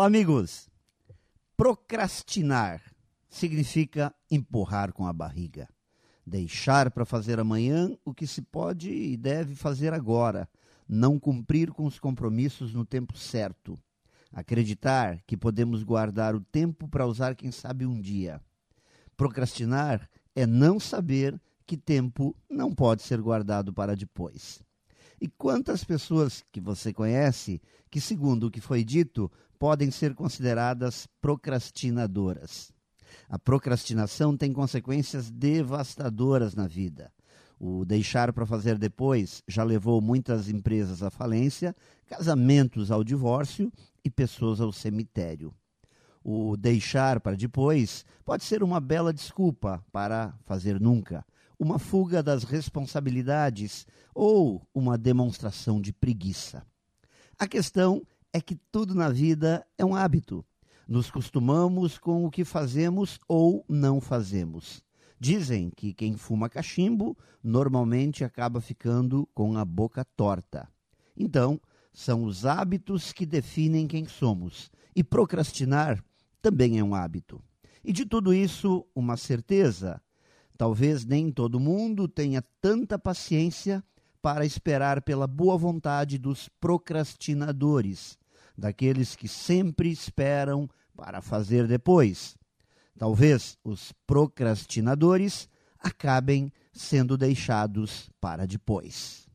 Olá, amigos! Procrastinar significa empurrar com a barriga. Deixar para fazer amanhã o que se pode e deve fazer agora. Não cumprir com os compromissos no tempo certo. Acreditar que podemos guardar o tempo para usar, quem sabe, um dia. Procrastinar é não saber que tempo não pode ser guardado para depois. E quantas pessoas que você conhece que, segundo o que foi dito, podem ser consideradas procrastinadoras? A procrastinação tem consequências devastadoras na vida. O deixar para fazer depois já levou muitas empresas à falência, casamentos ao divórcio e pessoas ao cemitério. O deixar para depois pode ser uma bela desculpa para fazer nunca, uma fuga das responsabilidades ou uma demonstração de preguiça. A questão é que tudo na vida é um hábito. Nos costumamos com o que fazemos ou não fazemos. Dizem que quem fuma cachimbo normalmente acaba ficando com a boca torta. Então, são os hábitos que definem quem somos. E procrastinar também é um hábito. E de tudo isso, uma certeza: Talvez nem todo mundo tenha tanta paciência para esperar pela boa vontade dos procrastinadores, daqueles que sempre esperam para fazer depois. Talvez os procrastinadores acabem sendo deixados para depois.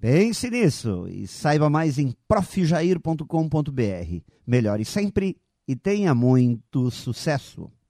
Pense nisso e saiba mais em profjair.com.br. Melhore sempre e tenha muito sucesso!